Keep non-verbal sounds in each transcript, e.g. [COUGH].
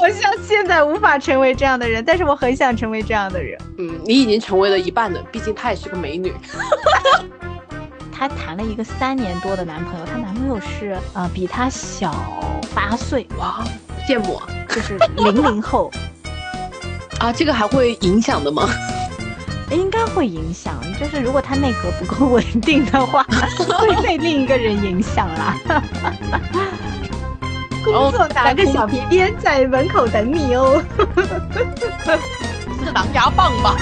我像现在无法成为这样的人，但是我很想成为这样的人。嗯，你已经成为了一半了，毕竟她也是个美女。[LAUGHS] 她谈了一个三年多的男朋友，她男朋友是呃比她小八岁，哇，羡慕啊！就是零零后 [LAUGHS] 啊，这个还会影响的吗？[LAUGHS] 应该会影响，就是如果他内核不够稳定的话，会被另一个人影响啦。工作拿个小皮鞭在门口等你哦。是狼牙棒吧？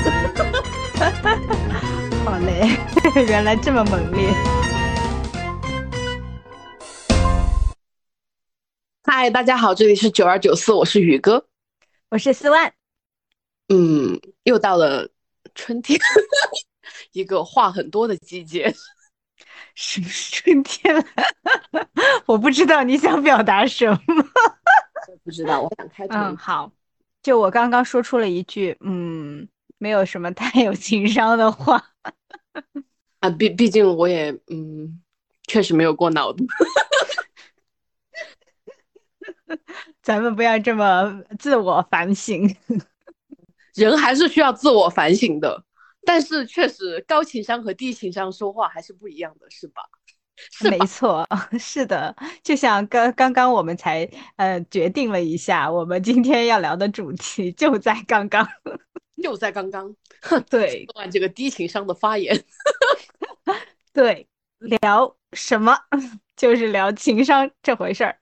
好嘞，[LAUGHS] 原来这么猛烈。嗨，大家好，这里是九二九四，我是宇哥，我是四万。嗯，又到了。春天，[LAUGHS] 一个话很多的季节。什么春天？[LAUGHS] 我不知道你想表达什么。不知道，我想开头。嗯，好。就我刚刚说出了一句，嗯，没有什么太有情商的话。啊，毕毕竟我也，嗯，确实没有过脑子。[LAUGHS] 咱们不要这么自我反省。人还是需要自我反省的，但是确实高情商和低情商说话还是不一样的，是吧？[LAUGHS] 是没错，[LAUGHS] 是的。就像刚刚刚我们才呃决定了一下，我们今天要聊的主题就在刚刚，就在刚刚。[LAUGHS] 对，断这个低情商的发言。对，聊什么？就是聊情商这回事儿。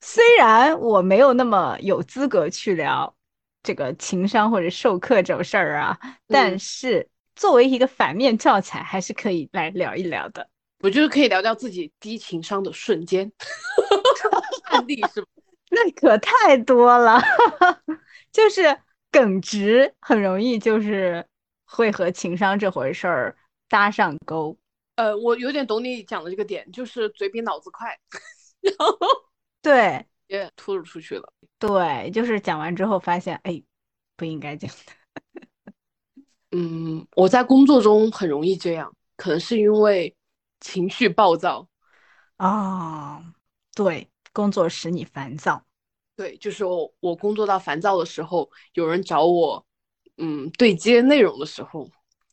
虽然我没有那么有资格去聊。这个情商或者授课这种事儿啊，但是作为一个反面教材，还是可以来聊一聊的。我就是可以聊聊自己低情商的瞬间 [LAUGHS] 案例，是 [LAUGHS] 那可太多了，[LAUGHS] 就是耿直，很容易就是会和情商这回事儿搭上钩。呃，我有点懂你讲的这个点，就是嘴比脑子快，然后对。也吐露出去了，对，就是讲完之后发现，哎，不应该讲的。[LAUGHS] 嗯，我在工作中很容易这样，可能是因为情绪暴躁啊。对，工作使你烦躁。对，就是我我工作到烦躁的时候，有人找我，嗯，对接内容的时候，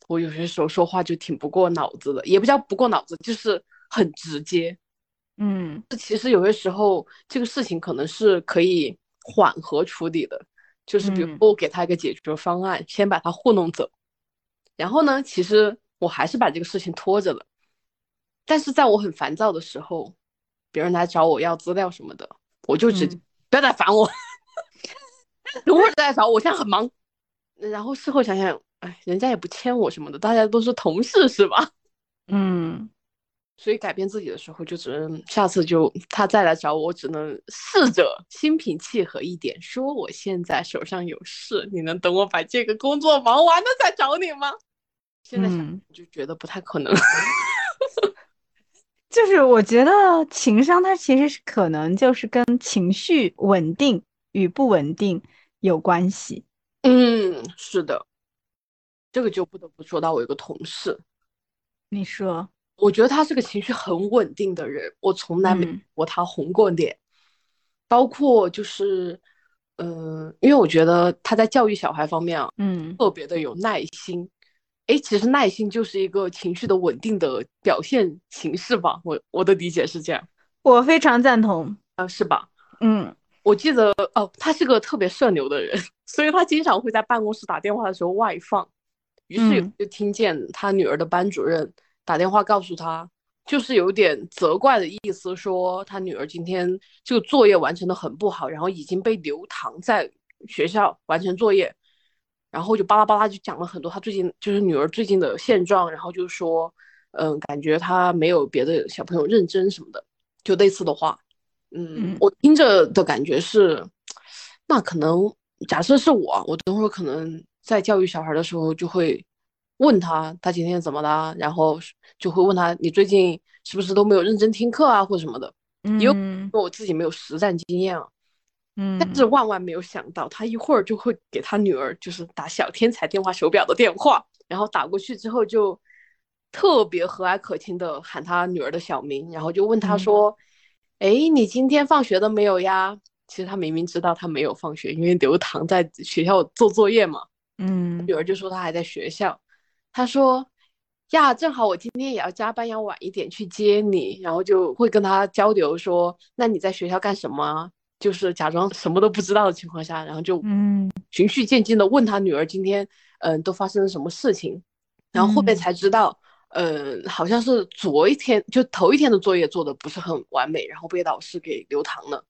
我有些时候说话就挺不过脑子的，也不叫不过脑子，就是很直接。嗯，其实有些时候这个事情可能是可以缓和处理的，就是比如我给他一个解决方案，先把他糊弄走，然后呢，其实我还是把这个事情拖着了。但是在我很烦躁的时候，别人来找我要资料什么的，我就直接不要再烦我，等会儿再找我，现在很忙。然后事后想想，哎，人家也不欠我什么的，大家都是同事是吧？嗯。所以改变自己的时候，就只能下次就他再来找我，我只能试着心平气和一点，说我现在手上有事，你能等我把这个工作忙完了再找你吗？现在想就觉得不太可能。[LAUGHS] 就是我觉得情商它其实是可能就是跟情绪稳定与不稳定有关系。嗯，是的，这个就不得不说到我一个同事，你说。我觉得他是个情绪很稳定的人，我从来没过他红过脸，包括就是，嗯，因为我觉得他在教育小孩方面啊，嗯，特别的有耐心。哎，其实耐心就是一个情绪的稳定的表现形式吧，我我的理解是这样。我非常赞同啊，是吧？嗯，我记得哦，他是个特别社牛的人，[LAUGHS] 所以他经常会在办公室打电话的时候外放，于是就听见他女儿的班主任。打电话告诉他，就是有点责怪的意思，说他女儿今天这个作业完成的很不好，然后已经被留堂在学校完成作业，然后就巴拉巴拉就讲了很多他最近就是女儿最近的现状，然后就说，嗯，感觉他没有别的小朋友认真什么的，就类似的话，嗯，我听着的感觉是，那可能假设是我，我等会儿可能在教育小孩的时候就会。问他他今天怎么了，然后就会问他你最近是不是都没有认真听课啊，或者什么的。嗯，因为我自己没有实战经验啊。嗯，但是万万没有想到，他一会儿就会给他女儿就是打小天才电话手表的电话，然后打过去之后就特别和蔼可亲的喊他女儿的小名，然后就问他说：“哎，你今天放学了没有呀？其实他明明知道他没有放学，因为刘唐在学校做作业嘛。嗯女儿就说他还在学校，她说呀，正好我今天也要加班，要晚一点去接你，然后就会跟他交流说，那你在学校干什么？就是假装什么都不知道的情况下，然后就嗯循序渐进的问他女儿今天嗯、呃都发生了什么事情，然后后面嗯才知道。呃，好像是昨一天就头一天的作业做的不是很完美，然后被老师给留堂了，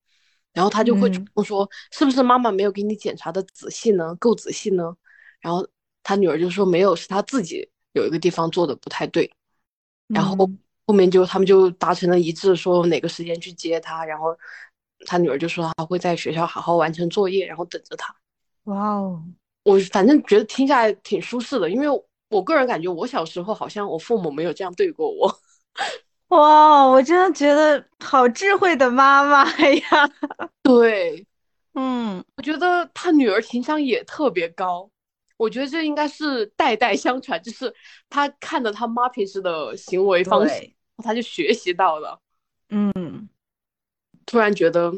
然后他就会主嗯动说，是不是妈妈没有给你检查的仔细呢？够仔细呢？然后他女儿就说没有，是他自己有一个地方做的不太对，然后嗯后面就他们就达成了一致，说哪个时间去接他，然后他女儿就说他会在学校好好完成作业，然后等着他。哇哦，我反正觉得听下来挺舒适的，因为我个人感觉我小时候好像我父母没有这样对过我。[LAUGHS] 哇，我真的觉得好智慧的妈妈呀！[LAUGHS] 对，嗯，我觉得他女儿情商也特别高，我觉得这应该是代代相传，就是他看着他妈平时的行为方式，他就学习到了，嗯，突然觉得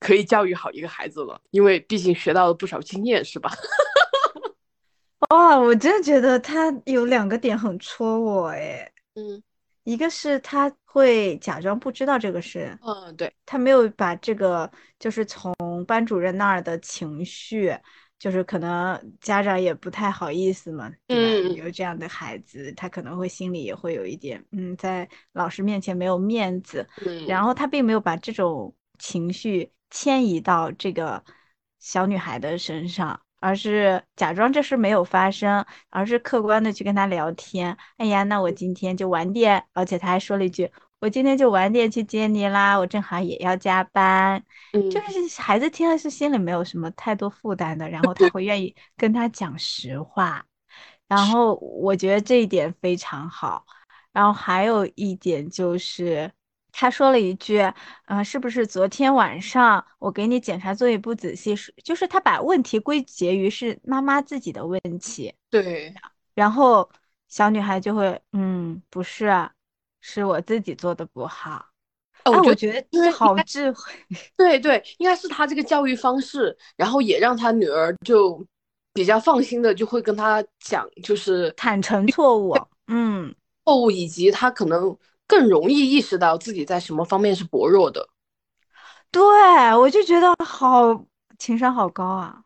可以教育好一个孩子了，因为毕竟学到了不少经验，是吧？[LAUGHS] 哇，我真的觉得他有两个点很戳我诶，嗯。一个是他会假装不知道这个事，嗯，对，他没有把这个就是从班主任那儿的情绪，就是可能家长也不太好意思嘛，对吧？嗯有这样的孩子，他可能会心里也会有一点，嗯，在老师面前没有面子，嗯，然后他并没有把这种情绪迁移到这个小女孩的身上，而是假装这事没有发生，而是客观的去跟她聊天。哎呀，那我今天就晚点，而且他还说了一句：“我今天就晚点去接你啦，我正好也要加班。”嗯就是孩子听了是心里没有什么太多负担的，然后他会愿意跟他讲实话，然后我觉得这一点非常好。然后还有一点就是，他说了一句，呃，是不是昨天晚上我给你检查作业不仔细？是，就是他把问题归结于是妈妈自己的问题，对，然后小女孩就会，嗯，不是啊，是我自己做的不好。哦，哎，我觉得我觉得因为好智慧。[LAUGHS] 对对，应该是他这个教育方式，然后也让他女儿就比较放心的就会跟他讲，就是坦诚错误，嗯，错误，以及他可能更容易意识到自己在什么方面是薄弱的。对，我就觉得好情商好高啊！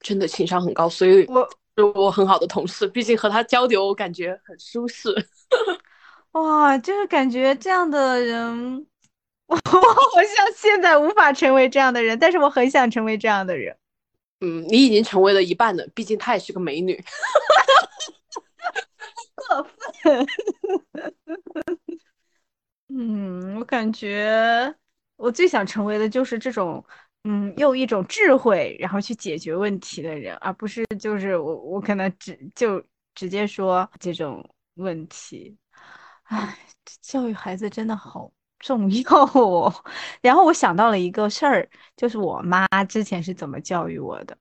真的情商很高，所以我是我很好的同事，毕竟和他交流，我感觉很舒适。[LAUGHS] 哇，就是感觉这样的人，[LAUGHS] 我好像现在无法成为这样的人，但是我很想成为这样的人。嗯，你已经成为了一半了，毕竟她也是个美女。[LAUGHS] 过分。嗯，我感觉我最想成为的就是这种，嗯，用一种智慧然后去解决问题的人，而不是就是我我可能只就直接说这种问题。唉，教育孩子真的好重要哦。然后我想到了一个事儿，就是我妈之前是怎么教育我的。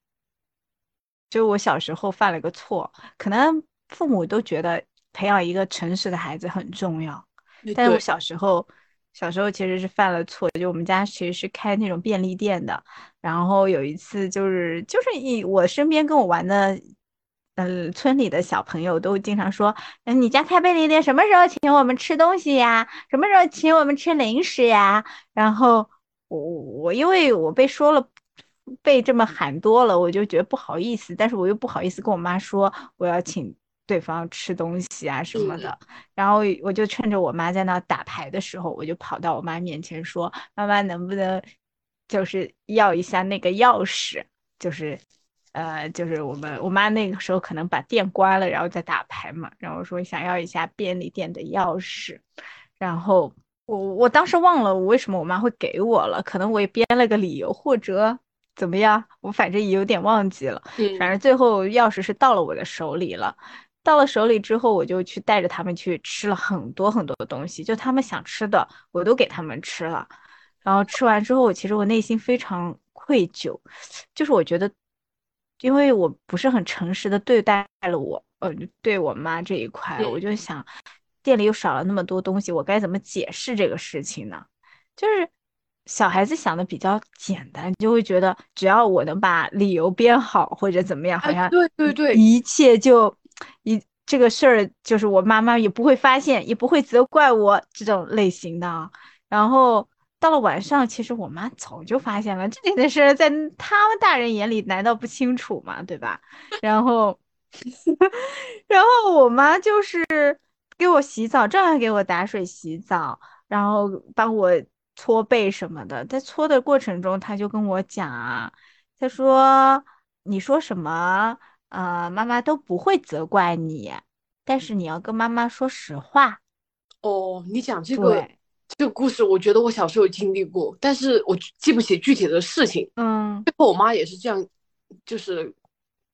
就我小时候犯了个错，可能父母都觉得培养一个诚实的孩子很重要，但是我，小时候，小时候其实是犯了错，就我们家其实是开那种便利店的，然后有一次就是就是一我身边跟我玩的，嗯，村里的小朋友都经常说，嗯，你家开便利店什么时候请我们吃东西呀？什么时候请我们吃零食呀？然后我我因为我被说了。被这么喊多了，我就觉得不好意思，但是我又不好意思跟我妈说我要请对方吃东西啊什么的，然后我就趁着我妈在那打牌的时候，我就跑到我妈面前说：“妈妈，能不能就是要一下那个钥匙？就是，呃，就是我们我妈那个时候可能把店关了，然后再打牌嘛，然后说想要一下便利店的钥匙，然后我我当时忘了我为什么我妈会给我了，可能我也编了个理由，或者怎么样，我反正也有点忘记了。嗯反正最后钥匙是到了我的手里了。到了手里之后，我就去带着他们去吃了很多很多的东西，就他们想吃的，我都给他们吃了。然后吃完之后，其实我内心非常愧疚，就是我觉得，因为我不是很诚实的对待了我，呃，对我妈这一块，我就想，店里又少了那么多东西，我该怎么解释这个事情呢？就是小孩子想的比较简单，就会觉得只要我能把理由编好或者怎么样，好像对对对，一切就一这个事儿就是我妈妈也不会发现，也不会责怪我这种类型的。然后到了晚上，其实我妈早就发现了这件的事，在他们大人眼里难道不清楚吗？对吧？然后，[LAUGHS] 然后我妈就是给我洗澡，照样给我打水洗澡，然后帮我搓背什么的。在搓的过程中，她就跟我讲啊，她说：“你说什么？呃，妈妈都不会责怪你，但是你要跟妈妈说实话。”哦，你讲这个。对。这个故事我觉得我小时候有经历过，但是我记不起具体的事情。嗯，最后我妈也是这样，就是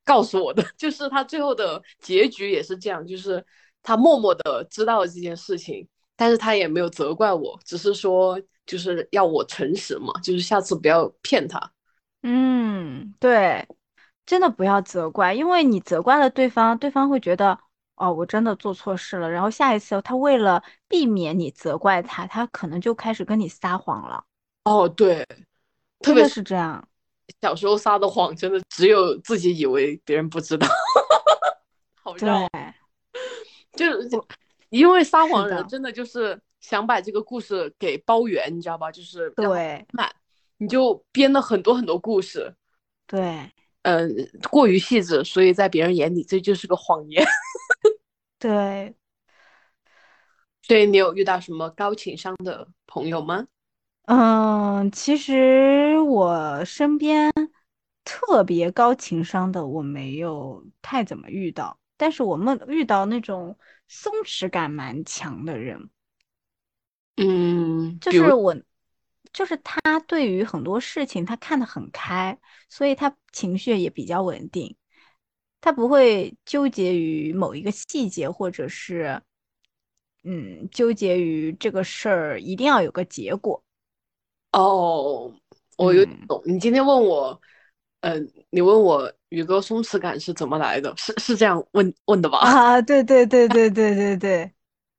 告诉我的，[LAUGHS] 就是她最后的结局也是这样，就是她默默的知道了这件事情，但是她也没有责怪我，只是说就是要我诚实嘛，就是下次不要骗她。嗯，对，真的不要责怪，因为你责怪了对方，对方会觉得。哦，我真的做错事了。然后下一次，他为了避免你责怪他，他可能就开始跟你撒谎了。哦，对，特别是这样。小时候撒的谎，真的只有自己以为，别人不知道。[LAUGHS] 好绕。就是因为撒谎人真的就是想把这个故事给包圆，你知道吧？就是对，满，你就编了很多很多故事。对，嗯，过于细致，所以在别人眼里这就是个谎言。对，所以你有遇到什么高情商的朋友吗？嗯，其实我身边特别高情商的我没有太怎么遇到，但是我们遇到那种松弛感蛮强的人，嗯，就是我，就是他对于很多事情他看得很开，所以他情绪也比较稳定。他不会纠结于某一个细节，或者是，嗯，纠结于这个事儿一定要有个结果。哦，我有懂。你今天问我，嗯，你问我宇哥松弛感是怎么来的？是是这样问问的吧？啊，对对对对对对对。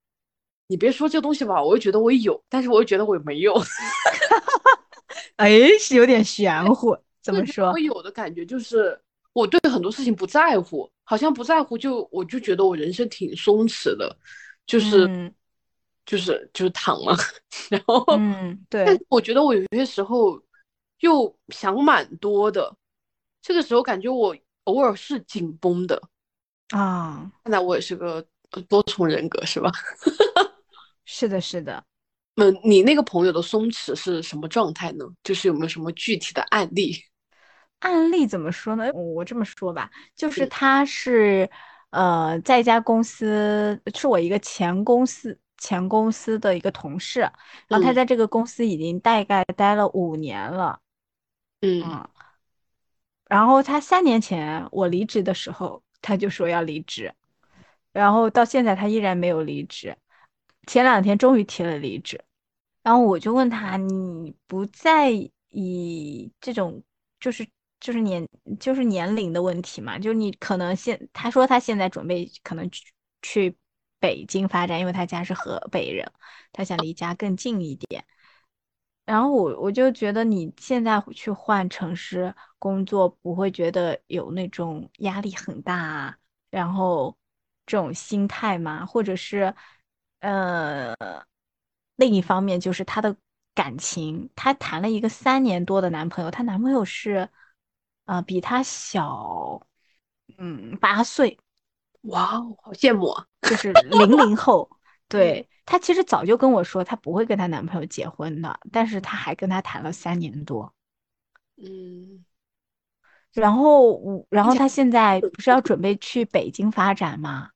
[LAUGHS] 你别说这东西吧，我又觉得我有，但是我又觉得我没有。[LAUGHS] 哎，是有点玄乎。[LAUGHS] 怎么说？我有的感觉就是。我对很多事情不在乎，好像不在乎就我就觉得我人生挺松弛的，就是就是就是躺了，[LAUGHS] 然后嗯对，但我觉得我有些时候又想蛮多的，这个时候感觉我偶尔是紧绷的啊。看来我也是个多重人格是吧？[LAUGHS] 是的，是的。嗯，你那个朋友的松弛是什么状态呢？就是有没有什么具体的案例？案例怎么说呢？我这么说吧，就是他是，呃，在一家公司，是我一个前公司前公司的一个同事，然后他在这个公司已经大概待了五年了，嗯，然后他三年前我离职的时候，他就说要离职，然后到现在他依然没有离职，前两天终于提了离职，然后我就问他，你不在意这种就是。就是年就是年龄的问题嘛，就你可能现他说他现在准备可能去去北京发展，因为他家是河北人，他想离家更近一点。然后我我就觉得你现在去换城市工作，不会觉得有那种压力很大，然后这种心态吗？或者是呃，另一方面就是他的感情，他谈了一个三年多的男朋友，她男朋友是。啊，比他小，嗯，八岁，哇哦，好羡慕啊！[LAUGHS] 就是零零后，对她其实早就跟我说，她不会跟她男朋友结婚的，但是她还跟他谈了三年多，嗯，然后我，然后她现在不是要准备去北京发展吗？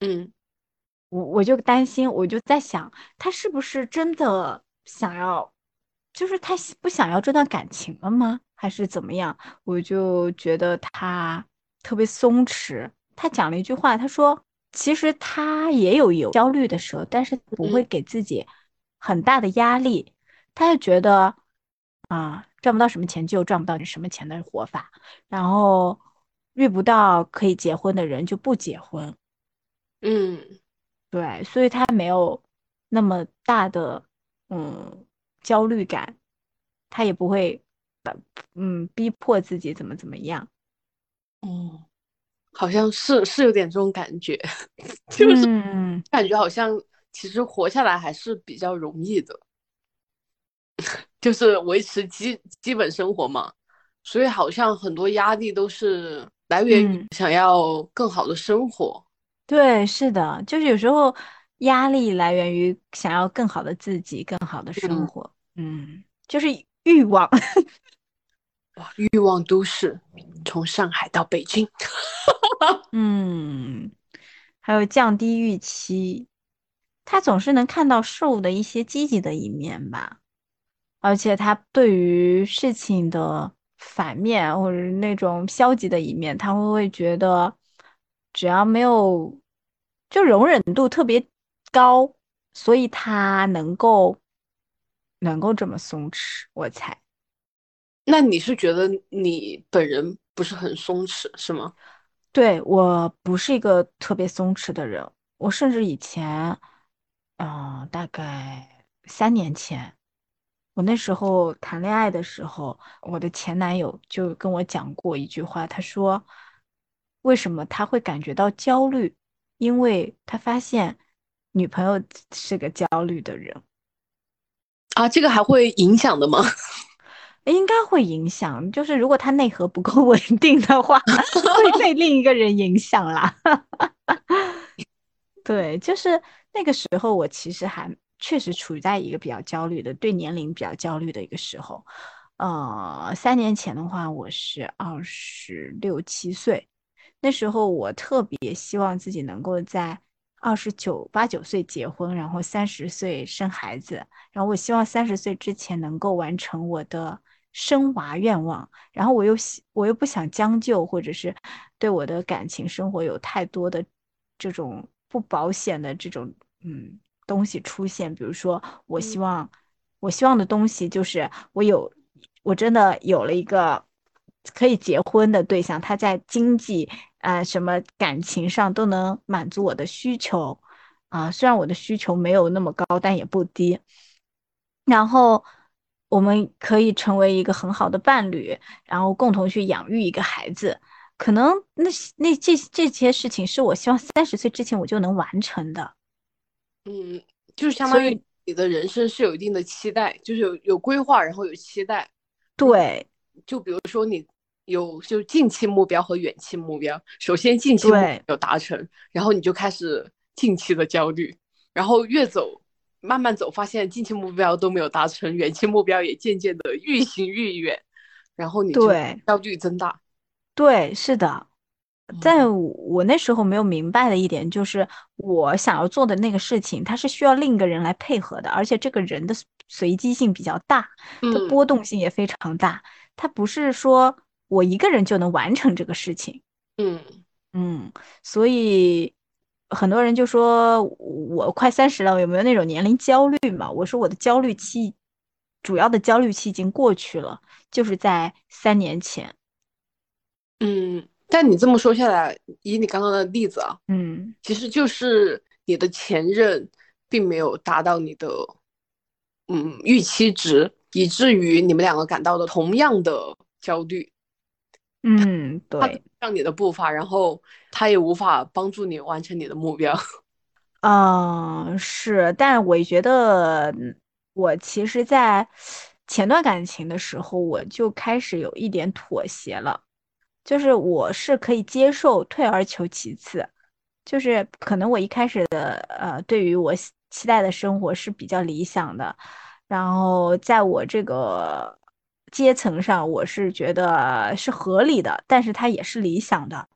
嗯，我我就担心，我就在想，她是不是真的想要，就是她不想要这段感情了吗？还是怎么样？我就觉得他特别松弛。他讲了一句话，他说：“其实他也有有焦虑的时候，但是不会给自己很大的压力。他就觉得啊，赚不到什么钱就赚不到你什么钱的活法，然后遇不到可以结婚的人就不结婚。嗯，对，所以他没有那么大的嗯焦虑感。”他也不会，嗯，逼迫自己怎么怎么样。嗯，好像是是有点这种感觉，[LAUGHS] 就是感觉好像其实活下来还是比较容易的，[LAUGHS] 就是维持基基本生活嘛。所以好像很多压力都是来源于想要更好的生活。对，是的，就是有时候压力来源于想要更好的自己，更好的生活。嗯，就是欲望。哇，欲望都市，从上海到北京。[LAUGHS] 嗯，还有降低预期，他总是能看到事物的一些积极的一面吧，而且他对于事情的反面或者那种消极的一面，他会不会觉得。只要没有，就容忍度特别高，所以他能够能够这么松弛，我猜。那你是觉得你本人不是很松弛，是吗？对我不是一个特别松弛的人，我甚至以前，嗯，大概三年前，我那时候谈恋爱的时候，我的前男友就跟我讲过一句话，他说。为什么他会感觉到焦虑？因为他发现女朋友是个焦虑的人啊，这个还会影响的吗？应该会影响，就是如果他内核不够 [LAUGHS] 稳定的话，会被 [LAUGHS] 另一个人影响啦。[LAUGHS] 对，就是那个时候，我其实还确实处在一个比较焦虑的，对年龄比较焦虑的一个时候。呃，三年前的话，我是二十六七岁。那时候我特别希望自己能够在二十九八九岁结婚，然后三十岁生孩子，然后我希望三十岁之前能够完成我的生娃愿望，然后我又希我又不想将就，或者是对我的感情生活有太多的这种不保险的这种嗯东西出现，比如说我希望我希望的东西就是我有我真的有了一个可以结婚的对象，他在经济。啊，什么感情上都能满足我的需求，啊，虽然我的需求没有那么高，但也不低。然后我们可以成为一个很好的伴侣，然后共同去养育一个孩子。可能那那这这些事情是我希望三十岁之前我就能完成的。嗯，就是相当于你的人生是有一定的期待，就是有有规划，然后有期待。对，就比如说你。有就近期目标和远期目标，首先近期目标达成，然后你就开始近期的焦虑，然后越走慢慢走，发现近期目标都没有达成，远期目标也渐渐的愈行愈远，然后你对焦虑增大。对，是的，在我那时候没有明白的一点就是，我想要做的那个事情，它是需要另一个人来配合的，而且这个人的随机性比较大，的波动性也非常大，它不是说。我一个人就能完成这个事情，嗯嗯，所以很多人就说我快三十了，有没有那种年龄焦虑嘛？我说我的焦虑期，主要的焦虑期已经过去了，就是在三年前。嗯，但你这么说下来，以你刚刚的例子啊，嗯，其实就是你的前任并没有达到你的嗯预期值，以至于你们两个感到的同样的焦虑。嗯，对，上你的步伐，然后他也无法帮助你完成你的目标。嗯，[LAUGHS] 是，但我觉得我其实，在前段感情的时候，我就开始有一点妥协了，就是我是可以接受退而求其次，就是可能我一开始的呃，对于我期待的生活是比较理想的，然后在我这个。阶层上，我是觉得是合理的，但是它也是理想的。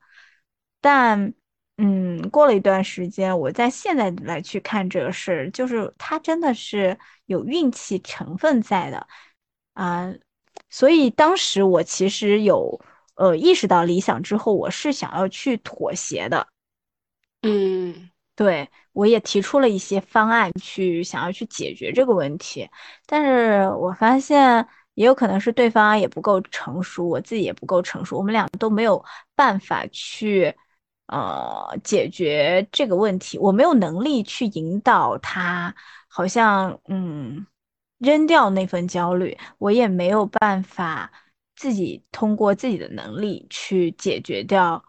但，嗯，过了一段时间，我在现在来去看这个事儿，就是它真的是有运气成分在的啊。所以当时我其实有呃意识到理想之后，我是想要去妥协的。嗯，对，我也提出了一些方案去想要去解决这个问题，但是我发现。也有可能是对方也不够成熟，我自己也不够成熟，我们俩都没有办法去，呃，解决这个问题。我没有能力去引导他，好像，嗯，扔掉那份焦虑，我也没有办法自己通过自己的能力去解决掉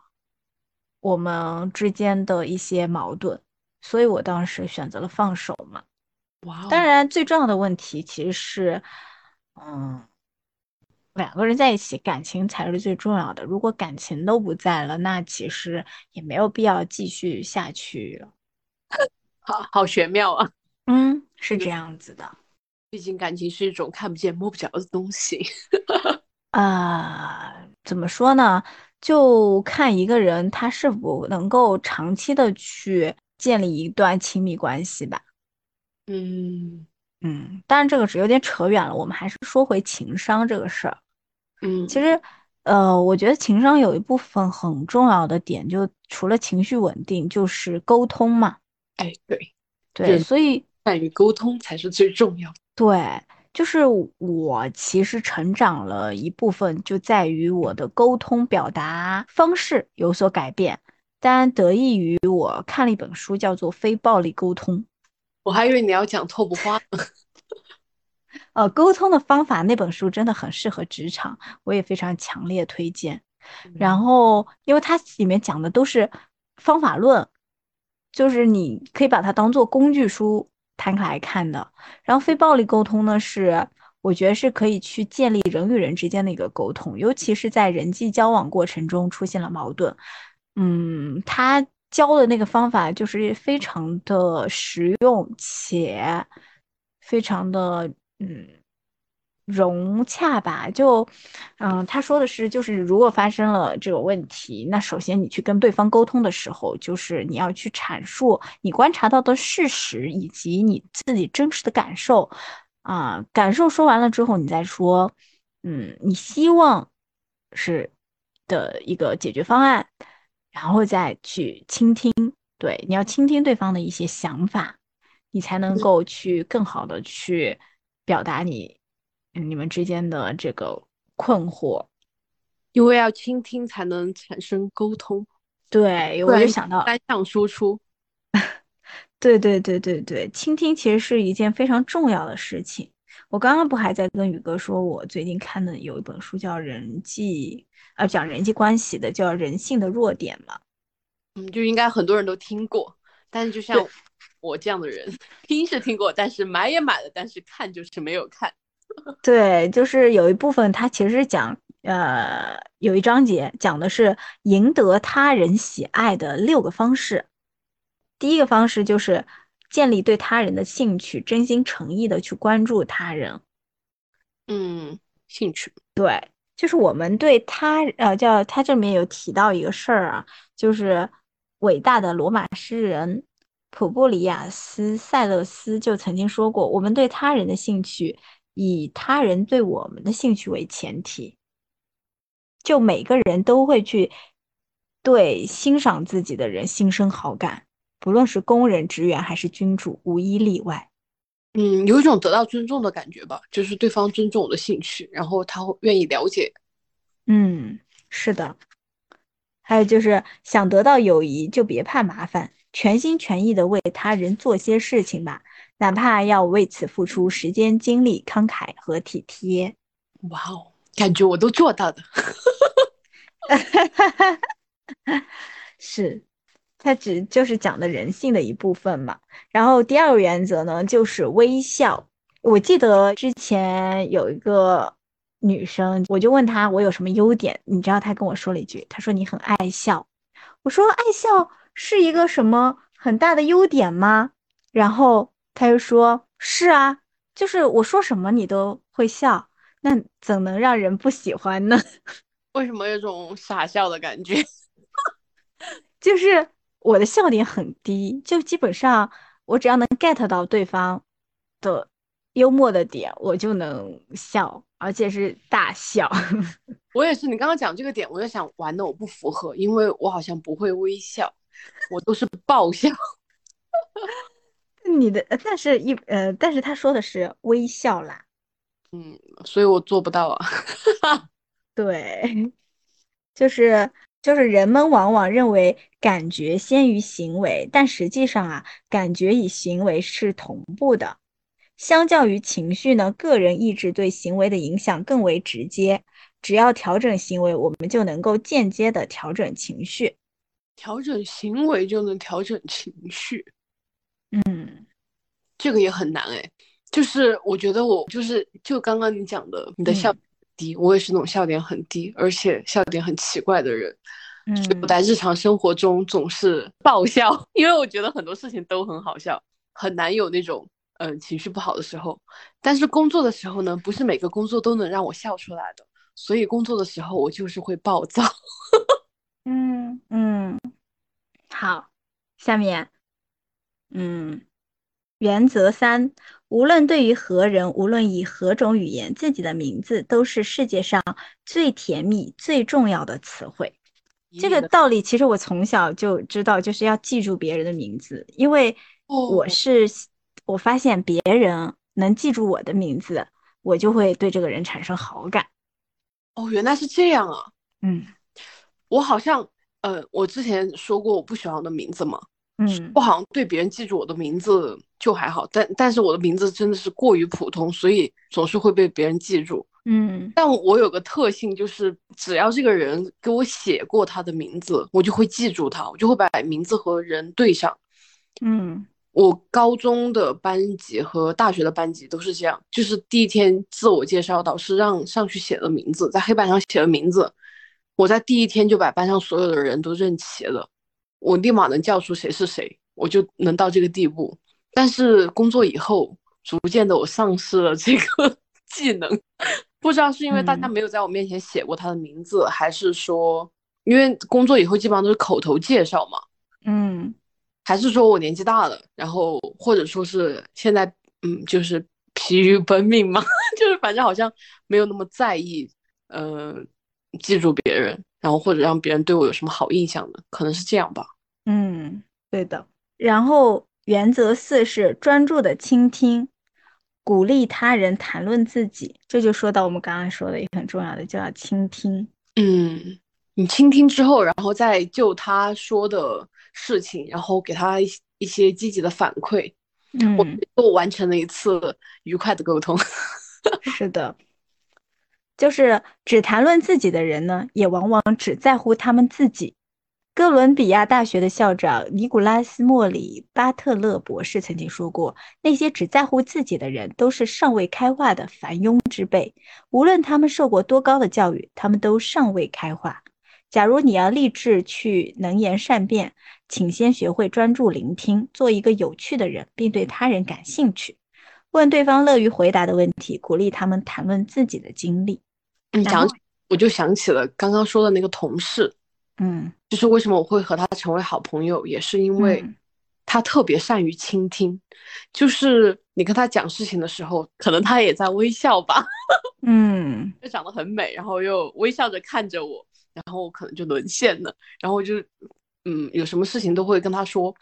我们之间的一些矛盾，所以我当时选择了放手嘛。哇，当然，最重要的问题其实是，嗯，两个人在一起，感情才是最重要的。如果感情都不在了，那其实也没有必要继续下去了。[LAUGHS] 好好玄妙啊！嗯，是这样子的。毕竟感情是一种看不见摸不着的东西。啊，怎么说呢？就看一个人他是否能够长期的去建立一段亲密关系吧。嗯嗯，当然这个是有点扯远了，我们还是说回情商这个事儿。嗯，其实，呃，我觉得情商有一部分很重要的点，就除了情绪稳定，就是沟通嘛。哎，对对，所以善于沟通才是最重要的。对，就是我其实成长了一部分，就在于我的沟通表达方式有所改变。当然，得益于我看了一本书，叫做《非暴力沟通》。我还以为你要讲拓不花呢。[LAUGHS] 呃，沟通的方法那本书真的很适合职场，我也非常强烈推荐。然后，因为它里面讲的都是方法论，就是你可以把它当做工具书摊开来看的。然后，非暴力沟通呢，是我觉得是可以去建立人与人之间的一个沟通，尤其是在人际交往过程中出现了矛盾。嗯，他教的那个方法就是非常的实用且非常的嗯融洽吧。就嗯，他说的是，就是如果发生了这个问题，那首先你去跟对方沟通的时候，就是你要去阐述你观察到的事实以及你自己真实的感受啊。感受说完了之后，你再说，嗯，你希望是的一个解决方案。然后再去倾听，对，你要倾听对方的一些想法，你才能够去更好的去表达你你们之间的这个困惑，因为要倾听才能产生沟通。对，我就想到单向输出。[LAUGHS] 对对对对对，倾听其实是一件非常重要的事情。我刚刚不还在跟宇哥说，我最近看的有一本书叫《人际》，呃，讲人际关系的，叫《人性的弱点》嘛。嗯，就应该很多人都听过，但是就像我这样的人，听是听过，但是买也买了，但是看就是没有看。对，就是有一部分它其实是讲，呃，有一章节讲的是赢得他人喜爱的六个方式。第一个方式就是。建立对他人的兴趣，真心诚意的去关注他人。嗯，兴趣对，就是我们对他呃，叫他这里面有提到一个事儿啊，就是伟大的罗马诗人普布里亚斯·塞勒斯就曾经说过，我们对他人的兴趣以他人对我们的兴趣为前提，就每个人都会去对欣赏自己的人心生好感。不论是工人、职员还是君主，无一例外。嗯，有一种得到尊重的感觉吧，就是对方尊重我的兴趣，然后他会愿意了解。嗯，是的。还有就是想得到友谊，就别怕麻烦，全心全意的为他人做些事情吧，哪怕要为此付出时间、精力、慷慨和体贴。哇哦，感觉我都做到的。[LAUGHS] [LAUGHS] 是。它只就是讲的人性的一部分嘛。然后第二个原则呢，就是微笑。我记得之前有一个女生，我就问她我有什么优点，你知道她跟我说了一句，她说你很爱笑。我说爱笑是一个什么很大的优点吗？然后她又说是啊，就是我说什么你都会笑，那怎能让人不喜欢呢？[LAUGHS] 为什么有种傻笑的感觉？[LAUGHS] 就是。我的笑点很低，就基本上我只要能 get 到对方的幽默的点，我就能笑，而且是大笑。[LAUGHS] 我也是，你刚刚讲这个点，我就想玩的我不符合，因为我好像不会微笑，我都是爆笑。[LAUGHS] 你的，但是一呃，但是他说的是微笑啦，嗯，所以我做不到啊。[LAUGHS] 对，就是。就是人们往往认为感觉先于行为，但实际上啊，感觉与行为是同步的。相较于情绪呢，个人意志对行为的影响更为直接。只要调整行为，我们就能够间接的调整情绪。调整行为就能调整情绪，嗯，这个也很难哎。就是我觉得我就是就刚刚你讲的，你的笑点低，我也是那种笑点很低，而且笑点很奇怪的人。嗯，我在日常生活中总是爆笑，[LAUGHS] 因为我觉得很多事情都很好笑，很难有那种嗯情绪不好的时候。但是工作的时候呢，不是每个工作都能让我笑出来的，所以工作的时候我就是会暴躁。[LAUGHS] 嗯嗯，好，下面，嗯，原则三，无论对于何人，无论以何种语言，自己的名字都是世界上最甜蜜、最重要的词汇。这个道理其实我从小就知道，就是要记住别人的名字，因为我是我发现别人能记住我的名字，我就会对这个人产生好感。哦，原来是这样啊。嗯。我好像，呃，我之前说过我不喜欢我的名字嘛，嗯，我好像对别人记住我的名字就还好，但但是我的名字真的是过于普通，所以总是会被别人记住，嗯，但我有个特性，就是只要这个人给我写过他的名字，我就会记住他，我就会把名字和人对上，嗯，我高中的班级和大学的班级都是这样，就是第一天自我介绍，导师让上去写的名字，在黑板上写了名字。我在第一天就把班上所有的人都认齐了，我立马能叫出谁是谁，我就能到这个地步。但是工作以后，逐渐的我丧失了这个 [LAUGHS] 技能，不知道是因为大家没有在我面前写过他的名字，还是说因为工作以后基本上都是口头介绍嘛，嗯，还是说我年纪大了，然后或者说是现在嗯就是疲于奔命嘛，[LAUGHS] 就是反正好像没有那么在意，嗯。记住别人，然后或者让别人对我有什么好印象的，可能是这样吧。嗯，对的。然后原则四是专注的倾听，鼓励他人谈论自己。这就说到我们刚刚说的也很重要的，就要倾听。嗯，你倾听之后，然后再就他说的事情，然后给他一些积极的反馈。嗯，我都完成了一次愉快的沟通。[LAUGHS] 是的。就是只谈论自己的人呢，也往往只在乎他们自己。哥伦比亚大学的校长尼古拉斯·莫里·巴特勒博士曾经说过：“那些只在乎自己的人，都是尚未开化的凡庸之辈。无论他们受过多高的教育，他们都尚未开化。假如你要立志去能言善辩，请先学会专注聆听，做一个有趣的人，并对他人感兴趣。问对方乐于回答的问题，鼓励他们谈论自己的经历。”你讲，我就想起了刚刚说的那个同事，嗯，就是为什么我会和他成为好朋友，也是因为他特别善于倾听。就是你跟他讲事情的时候，可能他也在微笑吧，嗯，[LAUGHS] 就长得很美，然后又微笑着看着我，然后我可能就沦陷了，然后我就嗯，有什么事情都会跟他说，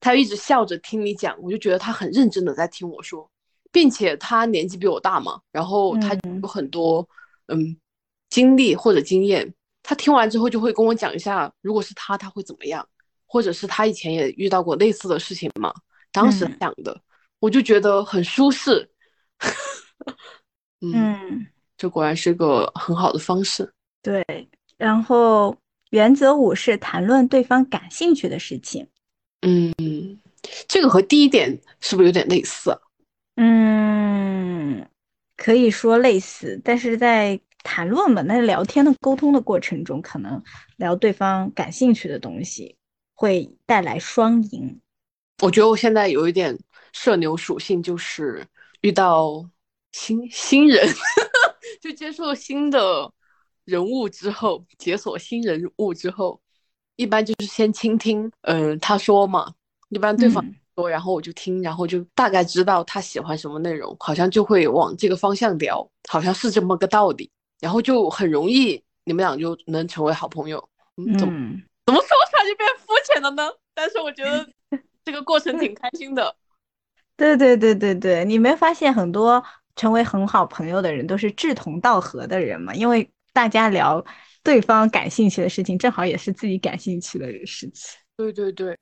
他一直笑着听你讲，我就觉得他很认真的在听我说，并且他年纪比我大嘛，然后他有很多。嗯，经历或者经验，他听完之后就会跟我讲一下，如果是他，他会怎么样，或者是他以前也遇到过类似的事情嘛？当时讲的，我就觉得很舒适。[LAUGHS] 嗯，这果然是个很好的方式。对，然后原则五是谈论对方感兴趣的事情。嗯，这个和第一点是不是有点类似？嗯。可以说类似，但是在谈论嘛，那聊天的沟通的过程中，可能聊对方感兴趣的东西，会带来双赢。我觉得我现在有一点社牛属性，就是遇到新新人，[LAUGHS] 就接触了新的人物之后，解锁新人物之后，一般就是先倾听，嗯，他说嘛，一般对方。然后我就听，然后就大概知道他喜欢什么内容，好像就会往这个方向聊，好像是这么个道理，然后就很容易你们俩就能成为好朋友。嗯，怎么怎么说出来就变肤浅了呢？但是我觉得 [LAUGHS] 这个过程挺开心的。[LAUGHS] 对对对对对，你没发现很多成为很好朋友的人都是志同道合的人吗？因为大家聊对方感兴趣的事情，正好也是自己感兴趣的事情。对对对，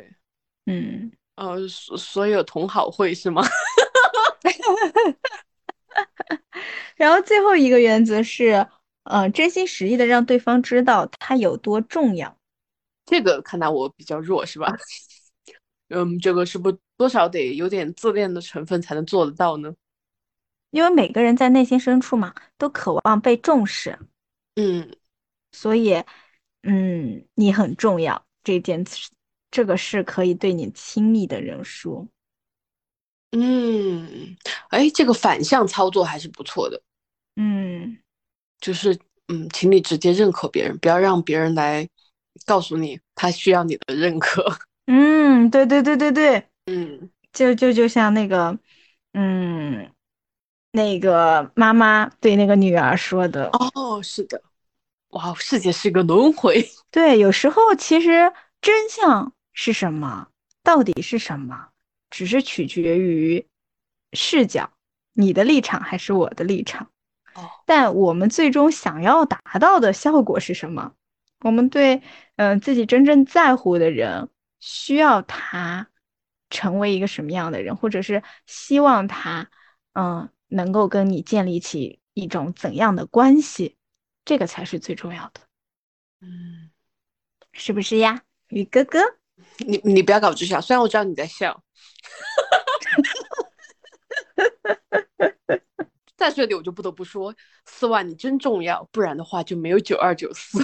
嗯。呃，所所有同好会是吗？[LAUGHS] [LAUGHS] 然后最后一个原则是，呃，真心实意的让对方知道他有多重要。这个看来我比较弱是吧？[LAUGHS] 嗯，这个是不多少得有点自恋的成分才能做得到呢？因为每个人在内心深处嘛，都渴望被重视。嗯，所以，嗯，你很重要，这件这个是可以对你亲密的人说。嗯，哎，这个反向操作还是不错的。嗯，就是嗯，请你直接认可别人，不要让别人来告诉你他需要你的认可。[LAUGHS] 嗯，对对对对对，嗯，就就就像那个，嗯，那个妈妈对那个女儿说的。哦，是的。哇，世界是一个轮回。[LAUGHS] 对，有时候其实真相是什么，到底是什么？只是取决于视角，你的立场还是我的立场。哦，但我们最终想要达到的效果是什么？我们对嗯自己真正在乎的人，需要他成为一个什么样的人，或者是希望他嗯能够跟你建立起一种怎样的关系？这个才是最重要的。嗯，是不是呀，宇哥哥？你你不要搞直笑，虽然我知道你在笑。在这里我就不得不说，四万你真重要，不然的话就没有九二九四。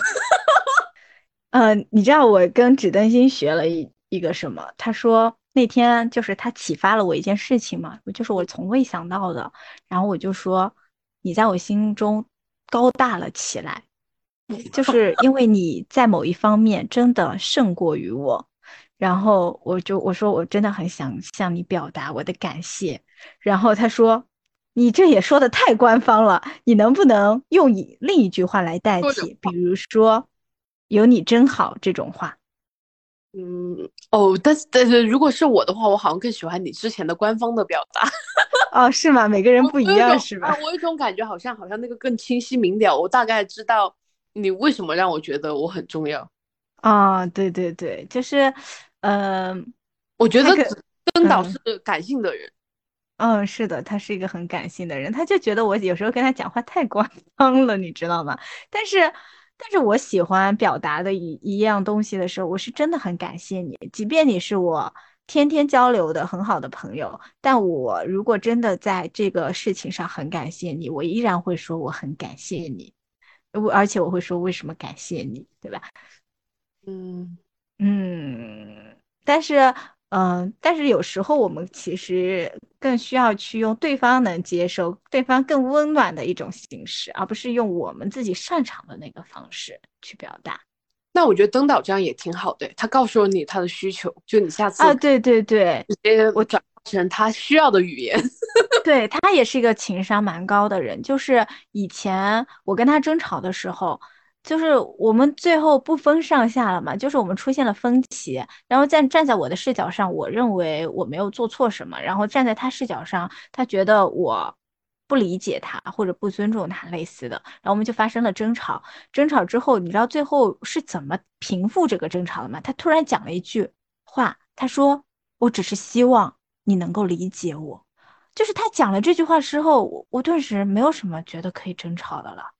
嗯，[LAUGHS] 你知道我跟纸灯芯学了一一个什么？他说那天就是他启发了我一件事情嘛，就是我从未想到的。然后我就说，你在我心中高大了起来，就是因为你在某一方面真的胜过于我。然后我就我说我真的很想向你表达我的感谢。然后他说，你这也说的太官方了，你能不能用以另一句话来代替？比如说，有你真好这种话。嗯，哦，但是但是如果是我的话，我好像更喜欢你之前的官方的表达。[LAUGHS] 哦，是吗？每个人不一样是吧？我有一种感觉，好像好像那个更清晰明了，我大概知道你为什么让我觉得我很重要。啊，对对对，就是，嗯，我觉得跟导是感性的人，嗯，是的，他是一个很感性的人，他就觉得我有时候跟他讲话太官方了，你知道吗？但是，但是我喜欢表达的一一样东西的时候，我是真的很感谢你，即便你是我天天交流的很好的朋友，但我如果真的在这个事情上很感谢你，我依然会说我很感谢你，我而且我会说为什么感谢你，对吧？嗯嗯，但是嗯，但是有时候我们其实更需要去用对方能接受、对方更温暖的一种形式，而不是用我们自己擅长的那个方式去表达。那我觉得登岛这样也挺好的，他告诉了你他的需求，就你下次啊，对对对，直接我转成他需要的语言。[LAUGHS] 对他也是一个情商蛮高的人，就是以前我跟他争吵的时候。就是我们最后不分上下了嘛，就是我们出现了分歧，然后站站在我的视角上，我认为我没有做错什么，然后站在他视角上，他觉得我不理解他或者不尊重他类似的，然后我们就发生了争吵。争吵之后，你知道最后是怎么平复这个争吵的吗？他突然讲了一句话，他说：“我只是希望你能够理解我。”就是他讲了这句话之后，我我顿时没有什么觉得可以争吵的了。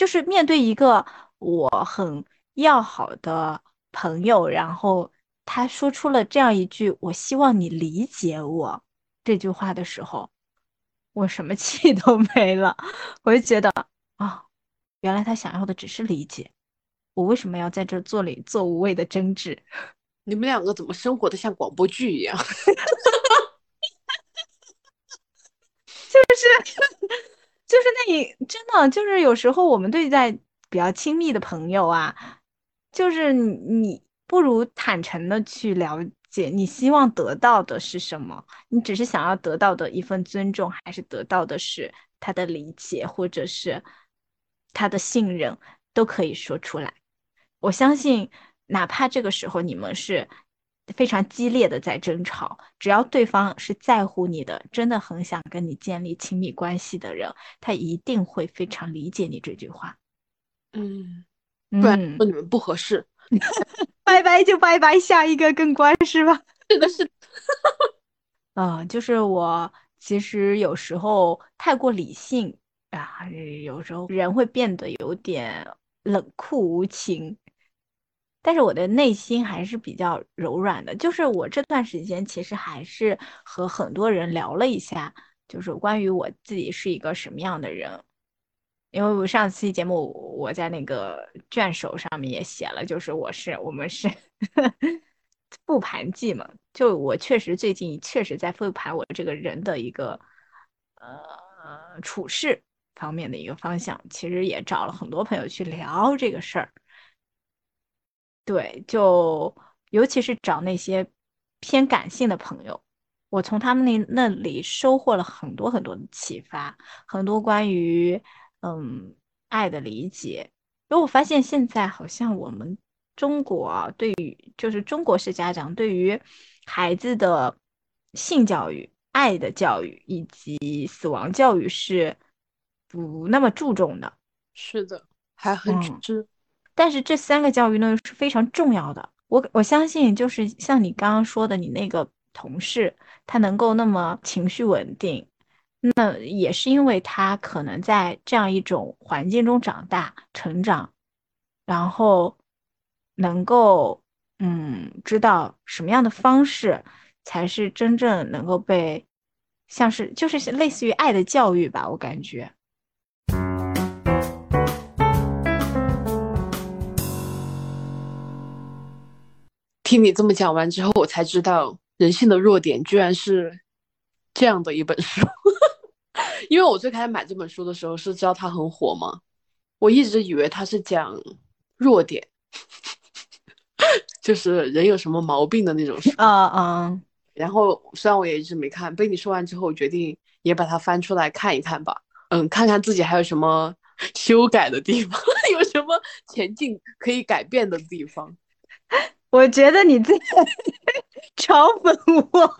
就是面对一个我很要好的朋友，然后他说出了这样一句“我希望你理解我”这句话的时候，我什么气都没了。我就觉得啊，原来他想要的只是理解，我为什么要在这做里做无谓的争执？你们两个怎么生活的像广播剧一样？[LAUGHS] 就是。就是那你真的就是有时候我们对待比较亲密的朋友啊，就是你你不如坦诚的去了解你希望得到的是什么，你只是想要得到的一份尊重，还是得到的是他的理解，或者是他的信任，都可以说出来。我相信，哪怕这个时候你们是。非常激烈的在争吵，只要对方是在乎你的，真的很想跟你建立亲密关系的人，他一定会非常理解你这句话。嗯，不然说你们不合适，[LAUGHS] 拜拜就拜拜，下一个更乖是吧？[LAUGHS] 是的是，嗯，就是我其实有时候太过理性啊，有时候人会变得有点冷酷无情。但是我的内心还是比较柔软的，就是我这段时间其实还是和很多人聊了一下，就是关于我自己是一个什么样的人。因为我上期节目我在那个卷首上面也写了，就是我是我们是 [LAUGHS] 复盘记嘛，就我确实最近确实在复盘我这个人的一个呃处事方面的一个方向，其实也找了很多朋友去聊这个事儿。对，就尤其是找那些偏感性的朋友，我从他们那那里收获了很多很多的启发，很多关于嗯爱的理解。因为我发现现在好像我们中国啊，对于就是中国式家长对于孩子的性教育、爱的教育以及死亡教育是不那么注重的。是的，还很知。但是这三个教育呢是非常重要的，我我相信就是像你刚刚说的，你那个同事他能够那么情绪稳定，那也是因为他可能在这样一种环境中长大成长，然后能够嗯知道什么样的方式才是真正能够被像是就是类似于爱的教育吧，我感觉。听你这么讲完之后，我才知道人性的弱点居然是这样的一本书。[LAUGHS] 因为我最开始买这本书的时候是知道它很火嘛，我一直以为它是讲弱点，[LAUGHS] 就是人有什么毛病的那种书。啊啊！然后虽然我也一直没看，被你说完之后，我决定也把它翻出来看一看吧。嗯，看看自己还有什么 [LAUGHS] 修改的地方，有什么前进可以改变的地方。我觉得你在 [LAUGHS] 嘲讽我，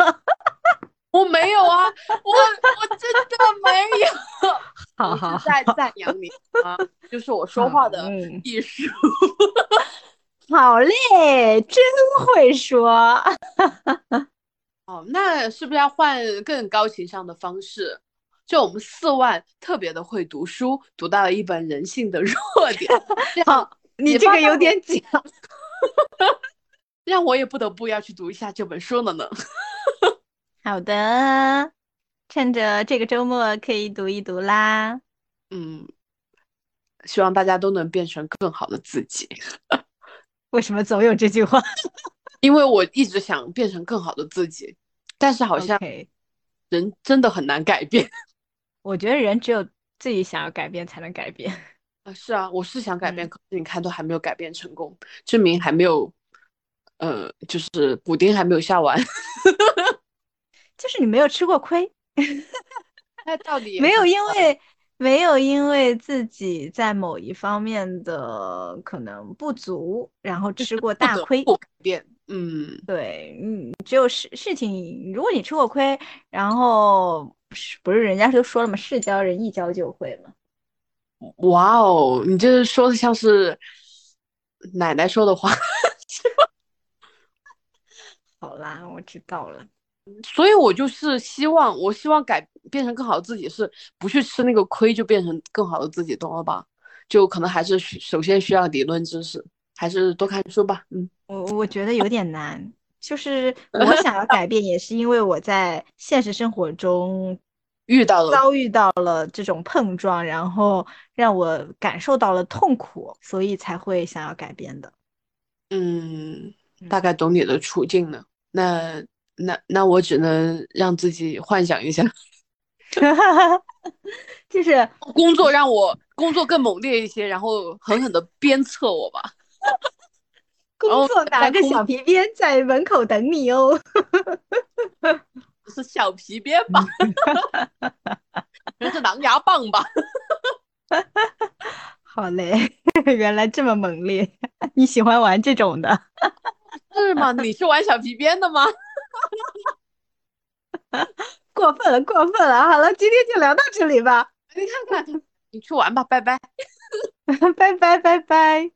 我没有啊，我我真的没有，[LAUGHS] 好好在赞扬你啊，就是我说话的艺术，[LAUGHS] 好嘞，真会说。哦，那是不是要换更高情商的方式？就我们四万特别的会读书，读到了一本人性的弱点。好，你这个有点假。让我也不得不要去读一下这本书了呢。[LAUGHS] 好的，趁着这个周末可以读一读啦。嗯，希望大家都能变成更好的自己。[LAUGHS] 为什么总有这句话？因为我一直想变成更好的自己，但是好像人真的很难改变。[LAUGHS] 我觉得人只有自己想要改变才能改变。啊，是啊，我是想改变，可是你看都还没有改变成功，证明还没有。呃，就是补丁还没有下完，[LAUGHS] 就是你没有吃过亏，[LAUGHS] 那到底没有因为没有因为自己在某一方面的可能不足，然后吃过大亏。改变，嗯，对，嗯，只有事事情，如果你吃过亏，然后不是人家都说了吗？事教人一教就会嘛。哇哦，你这说的像是奶奶说的话。好啦，我知道了。所以我就是希望，我希望改变成更好的自己，是不去吃那个亏，就变成更好的自己，懂了吧？就可能还是首先需要理论知识，还是多看书吧。嗯，我我觉得有点难。就是 [LAUGHS] 我想要改变，也是因为我在现实生活中 [LAUGHS] 遇到了遭遇到了这种碰撞，然后让我感受到了痛苦，所以才会想要改变的。嗯，大概懂你的处境了。那那那我只能让自己幻想一下，[LAUGHS] 就是工作让我工作更猛烈一些，然后狠狠的鞭策我吧。工作拿个小皮鞭在门口等你哦，是小皮鞭吧？[LAUGHS] 那是狼牙棒吧？[LAUGHS] 好嘞，原来这么猛烈，你喜欢玩这种的。是吗？你是玩小皮鞭的吗？[LAUGHS] 过分了，过分了！好了，今天就聊到这里吧。你看看，你去玩吧，拜拜，[LAUGHS] 拜拜，拜拜。